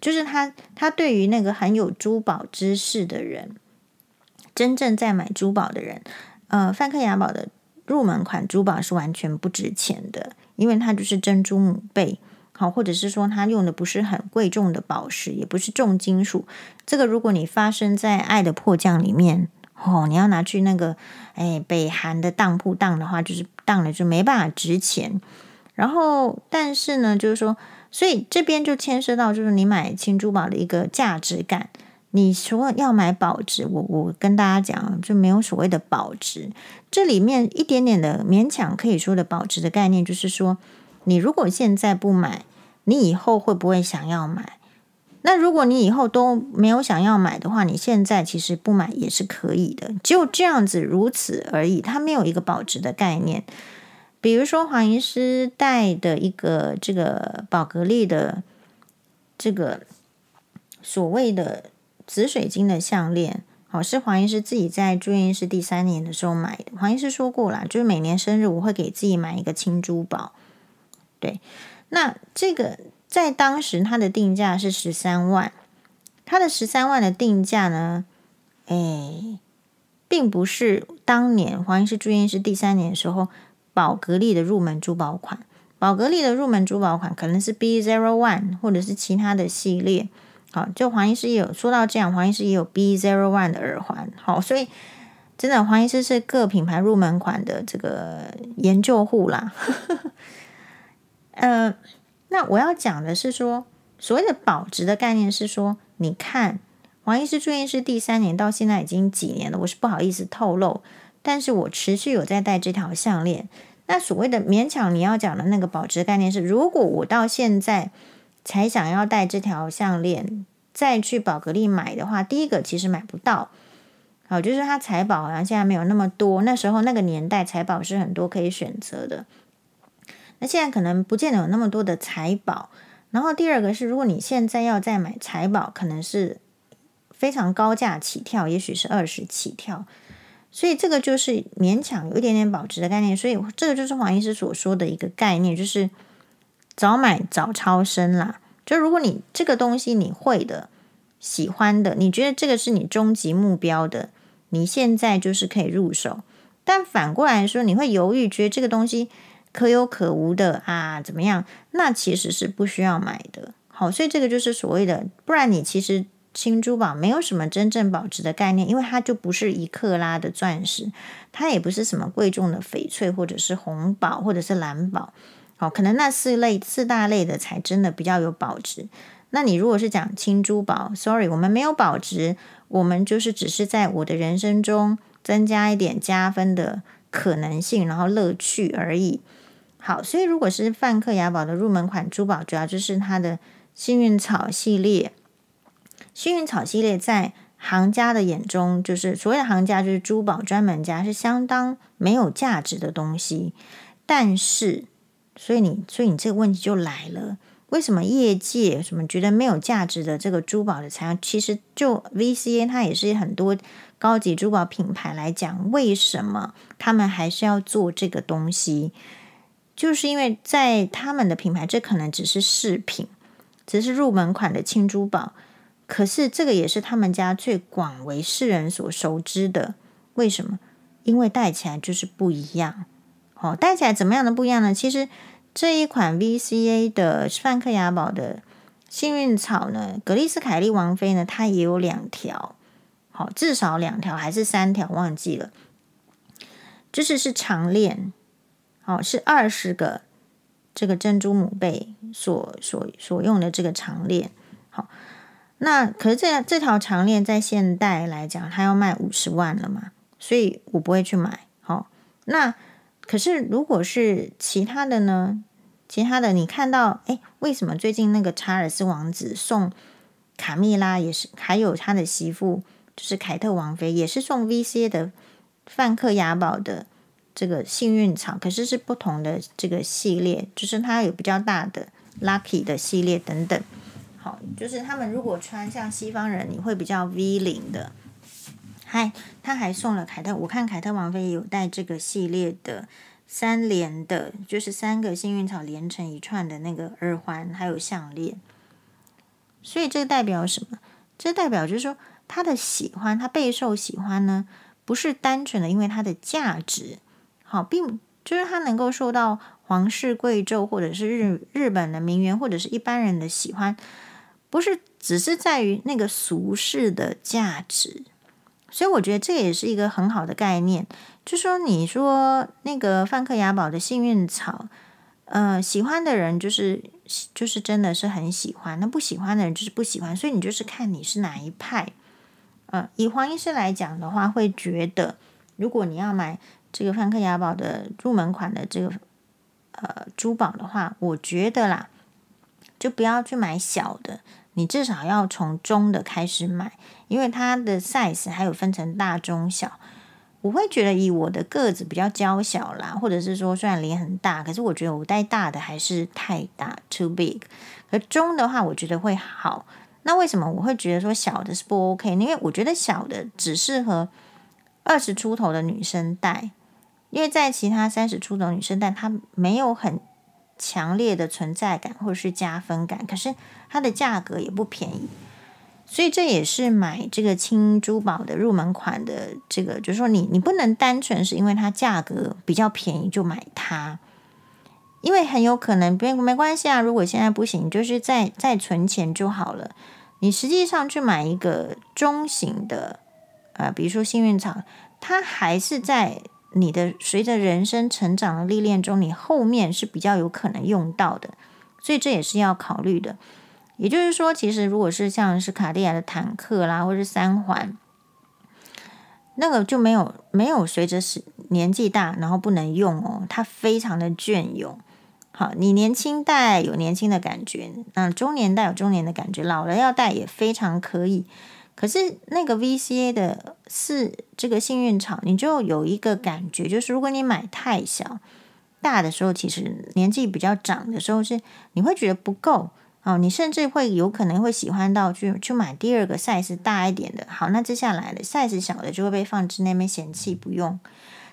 就是他他对于那个很有珠宝知识的人，真正在买珠宝的人，呃，梵克雅宝的入门款珠宝是完全不值钱的，因为它就是珍珠母贝，好，或者是说它用的不是很贵重的宝石，也不是重金属。这个如果你发生在爱的迫降里面，哦，你要拿去那个哎北韩的当铺当的话，就是当了就没办法值钱。然后，但是呢，就是说，所以这边就牵涉到，就是你买轻珠宝的一个价值感。你说要买保值，我我跟大家讲，就没有所谓的保值。这里面一点点的勉强可以说的保值的概念，就是说，你如果现在不买，你以后会不会想要买？那如果你以后都没有想要买的话，你现在其实不买也是可以的，就这样子，如此而已。它没有一个保值的概念。比如说黄医师戴的一个这个宝格丽的这个所谓的。紫水晶的项链，好，是黄医师自己在住院医师第三年的时候买的。黄医师说过了，就是每年生日我会给自己买一个青珠宝。对，那这个在当时它的定价是十三万，它的十三万的定价呢，哎，并不是当年黄医师住院是第三年的时候宝格丽的入门珠宝款。宝格丽的入门珠宝款可能是 B Zero One 或者是其他的系列。好，就黄医师也有说到这样，黄医师也有 B Zero One 的耳环。好，所以真的黄医师是各品牌入门款的这个研究户啦。呃，那我要讲的是说，所谓的保值的概念是说，你看王医师住院医师第三年到现在已经几年了，我是不好意思透露，但是我持续有在戴这条项链。那所谓的勉强你要讲的那个保值概念是，如果我到现在。才想要戴这条项链，再去宝格丽买的话，第一个其实买不到。好，就是它财宝好像现在没有那么多。那时候那个年代财宝是很多可以选择的，那现在可能不见得有那么多的财宝。然后第二个是，如果你现在要再买财宝，可能是非常高价起跳，也许是二十起跳。所以这个就是勉强有一点点保值的概念。所以这个就是黄医师所说的一个概念，就是。早买早超生啦！就如果你这个东西你会的、喜欢的，你觉得这个是你终极目标的，你现在就是可以入手。但反过来说，你会犹豫，觉得这个东西可有可无的啊，怎么样？那其实是不需要买的。好，所以这个就是所谓的，不然你其实轻珠宝没有什么真正保值的概念，因为它就不是一克拉的钻石，它也不是什么贵重的翡翠，或者是红宝，或者是蓝宝。好，可能那四类四大类的才真的比较有保值。那你如果是讲轻珠宝，sorry，我们没有保值，我们就是只是在我的人生中增加一点加分的可能性，然后乐趣而已。好，所以如果是梵克雅宝的入门款珠宝，主要就是它的幸运草系列。幸运草系列在行家的眼中，就是所谓的行家，就是珠宝专门家，是相当没有价值的东西，但是。所以你，所以你这个问题就来了：为什么业界什么觉得没有价值的这个珠宝的材料，其实就 VCA 它也是很多高级珠宝品牌来讲，为什么他们还是要做这个东西？就是因为在他们的品牌，这可能只是饰品，只是入门款的轻珠宝，可是这个也是他们家最广为世人所熟知的。为什么？因为戴起来就是不一样。哦，戴起来怎么样的不一样呢？其实这一款 VCA 的梵克雅宝的幸运草呢，格丽斯凯利王妃呢，它也有两条，好，至少两条还是三条，忘记了。就是是长链，哦，是二十个这个珍珠母贝所所所用的这个长链。好，那可是这这条长链在现代来讲，它要卖五十万了嘛，所以我不会去买。好，那。可是，如果是其他的呢？其他的，你看到，哎，为什么最近那个查尔斯王子送卡蜜拉也是，还有他的媳妇就是凯特王妃，也是送 VC 的梵克雅宝的这个幸运草，可是是不同的这个系列，就是它有比较大的 Lucky 的系列等等。好，就是他们如果穿像西方人，你会比较 V 领的。嗨，他还送了凯特，我看凯特王妃有戴这个系列的三连的，就是三个幸运草连成一串的那个耳环，还有项链。所以这代表什么？这代表就是说他的喜欢，他备受喜欢呢，不是单纯的因为它的价值，好，并就是它能够受到皇室贵胄或者是日日本的名媛或者是一般人的喜欢，不是只是在于那个俗世的价值。所以我觉得这也是一个很好的概念，就说你说那个梵克雅宝的幸运草，呃，喜欢的人就是就是真的是很喜欢，那不喜欢的人就是不喜欢，所以你就是看你是哪一派。呃，以黄医师来讲的话，会觉得如果你要买这个梵克雅宝的入门款的这个呃珠宝的话，我觉得啦，就不要去买小的。你至少要从中的开始买，因为它的 size 还有分成大、中、小。我会觉得以我的个子比较娇小啦，或者是说虽然脸很大，可是我觉得我戴大的还是太大，too big。而中的话，我觉得会好。那为什么我会觉得说小的是不 OK？因为我觉得小的只适合二十出头的女生戴，因为在其他三十出头女生但，她没有很。强烈的存在感或者是加分感，可是它的价格也不便宜，所以这也是买这个轻珠宝的入门款的这个，就是说你你不能单纯是因为它价格比较便宜就买它，因为很有可能别没关系啊，如果现在不行，就是再再存钱就好了。你实际上去买一个中型的，呃，比如说幸运草，它还是在。你的随着人生成长的历练中，你后面是比较有可能用到的，所以这也是要考虑的。也就是说，其实如果是像是卡地亚的坦克啦，或者是三环，那个就没有没有随着是年纪大然后不能用哦，它非常的隽永。好，你年轻戴有年轻的感觉，那中年戴有中年的感觉，老了要戴也非常可以。可是那个 VCA 的是这个幸运草，你就有一个感觉，就是如果你买太小，大的时候，其实年纪比较长的时候是你会觉得不够哦，你甚至会有可能会喜欢到去去买第二个 size 大一点的。好，那接下来的 size 小的就会被放置那边嫌弃不用。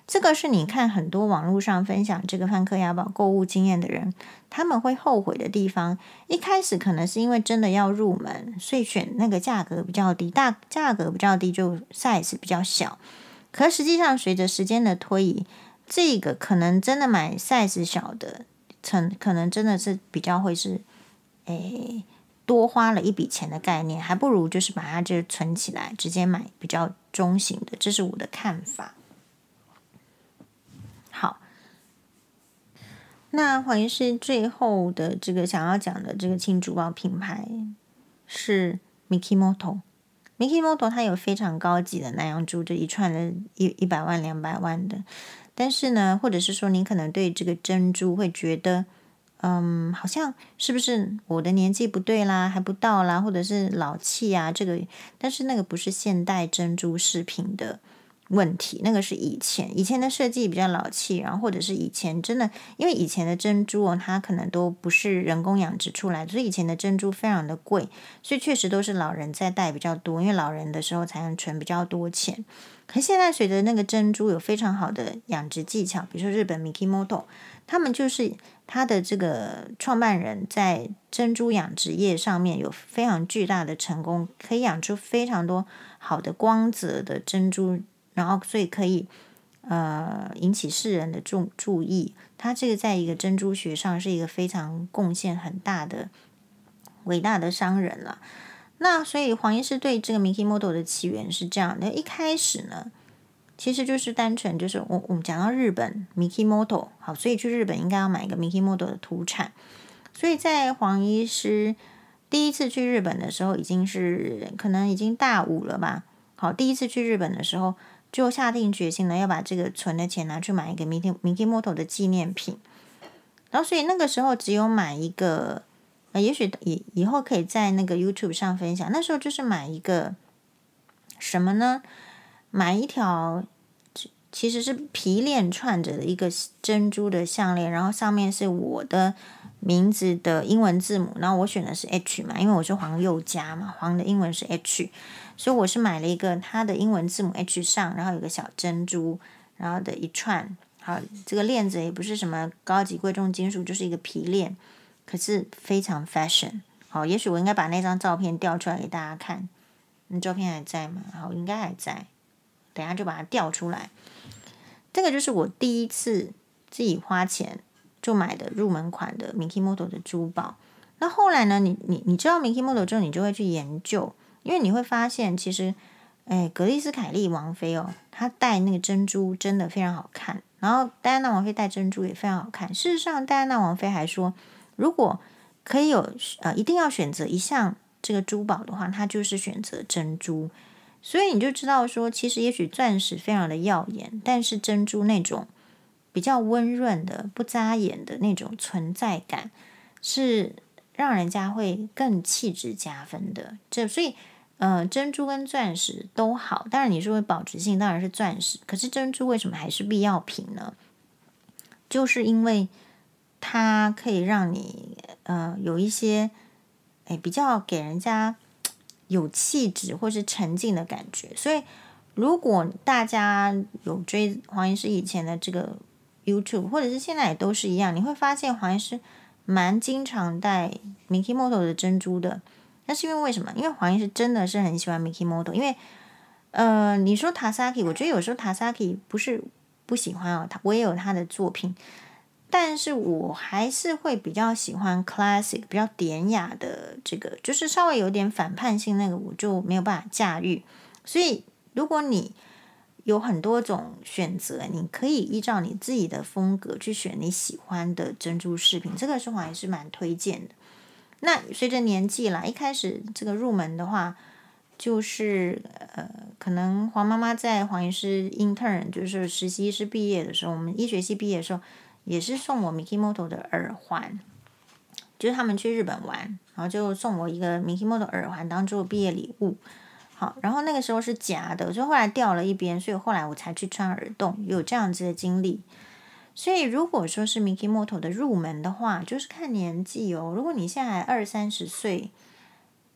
这个是你看很多网络上分享这个梵克雅宝购物经验的人，他们会后悔的地方。一开始可能是因为真的要入门，所以选那个价格比较低，大价格比较低就 size 比较小。可实际上随着时间的推移，这个可能真的买 size 小的，成可能真的是比较会是，诶多花了一笔钱的概念，还不如就是把它就存起来，直接买比较中型的。这是我的看法。那黄医师最后的这个想要讲的这个轻珠宝品牌是 Mikimoto。Mikimoto 它有非常高级的南洋珠，这一串的一一百万两百万的。但是呢，或者是说你可能对这个珍珠会觉得，嗯，好像是不是我的年纪不对啦，还不到啦，或者是老气啊？这个，但是那个不是现代珍珠饰品的。问题，那个是以前以前的设计比较老气，然后或者是以前真的，因为以前的珍珠哦，它可能都不是人工养殖出来的，所以以前的珍珠非常的贵，所以确实都是老人在戴比较多，因为老人的时候才能存比较多钱。可现在随着那个珍珠有非常好的养殖技巧，比如说日本 Mikimoto，他们就是他的这个创办人在珍珠养殖业上面有非常巨大的成功，可以养出非常多好的光泽的珍珠。然后，所以可以呃引起世人的注注意。他这个在一个珍珠学上是一个非常贡献很大的伟大的商人了。那所以黄医师对这个 Mikimoto 的起源是这样的：一开始呢，其实就是单纯就是我我们讲到日本 Mikimoto 好，所以去日本应该要买一个 Mikimoto 的土产。所以在黄医师第一次去日本的时候，已经是可能已经大五了吧？好，第一次去日本的时候。就下定决心了，要把这个存的钱拿去买一个 Mikimoto 的纪念品。然后，所以那个时候只有买一个，呃，也许以以后可以在那个 YouTube 上分享。那时候就是买一个什么呢？买一条其实是皮链串着的一个珍珠的项链，然后上面是我的名字的英文字母。然后我选的是 H 嘛，因为我是黄宥嘉嘛，黄的英文是 H。所以我是买了一个它的英文字母 H 上，然后有个小珍珠，然后的一串。好，这个链子也不是什么高级贵重金属，就是一个皮链，可是非常 fashion。好，也许我应该把那张照片调出来给大家看。那照片还在吗？好，应该还在。等下就把它调出来。这个就是我第一次自己花钱就买的入门款的 Mikimoto 的珠宝。那后来呢，你你你知道 Mikimoto 之后，你就会去研究，因为你会发现其实，哎，格丽斯凯莉王妃哦，她戴那个珍珠真的非常好看。然后戴安娜王妃戴珍珠也非常好看。事实上，戴安娜王妃还说，如果可以有呃，一定要选择一项这个珠宝的话，她就是选择珍珠。所以你就知道说，其实也许钻石非常的耀眼，但是珍珠那种比较温润的、不扎眼的那种存在感，是让人家会更气质加分的。这所以。呃，珍珠跟钻石都好，当然你说保值性当然是钻石，可是珍珠为什么还是必要品呢？就是因为它可以让你呃有一些哎比较给人家有气质或是沉静的感觉。所以如果大家有追黄医师以前的这个 YouTube，或者是现在也都是一样，你会发现黄医师蛮经常戴 Mikimoto 的珍珠的。那是因为为什么？因为黄英是真的是很喜欢 Mikimoto，因为呃，你说 Tasaki，我觉得有时候 Tasaki 不是不喜欢哦，他我也有他的作品，但是我还是会比较喜欢 classic，比较典雅的这个，就是稍微有点反叛性那个，我就没有办法驾驭。所以如果你有很多种选择，你可以依照你自己的风格去选你喜欢的珍珠饰品，这个是黄医师蛮推荐的。那随着年纪啦，一开始这个入门的话，就是呃，可能黄妈妈在黄医师 intern，就是实习医师毕业的时候，我们医学系毕业的时候，也是送我 Mikimoto 的耳环，就是他们去日本玩，然后就送我一个 Mikimoto 耳环当做毕业礼物。好，然后那个时候是假的，就后来掉了一边，所以后来我才去穿耳洞，有这样子的经历。所以，如果说是 Mikimoto 的入门的话，就是看年纪哦。如果你现在二三十岁，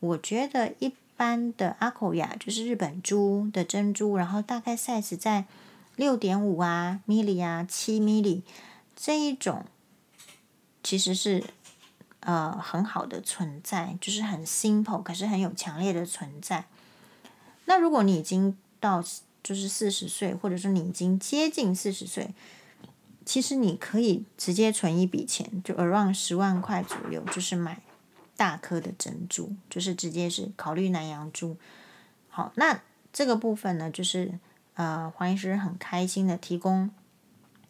我觉得一般的 Akoya 就是日本珠的珍珠，然后大概 size 在六点五啊 milli 啊七 milli 这一种，其实是呃很好的存在，就是很 simple，可是很有强烈的存在。那如果你已经到就是四十岁，或者说你已经接近四十岁，其实你可以直接存一笔钱，就 around 十万块左右，就是买大颗的珍珠，就是直接是考虑南洋珠。好，那这个部分呢，就是呃黄医师很开心的提供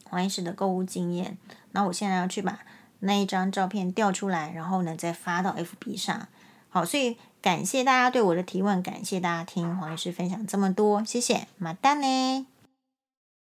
黄医师的购物经验。那我现在要去把那一张照片调出来，然后呢再发到 FB 上。好，所以感谢大家对我的提问，感谢大家听黄医师分享这么多，谢谢，马丹呢。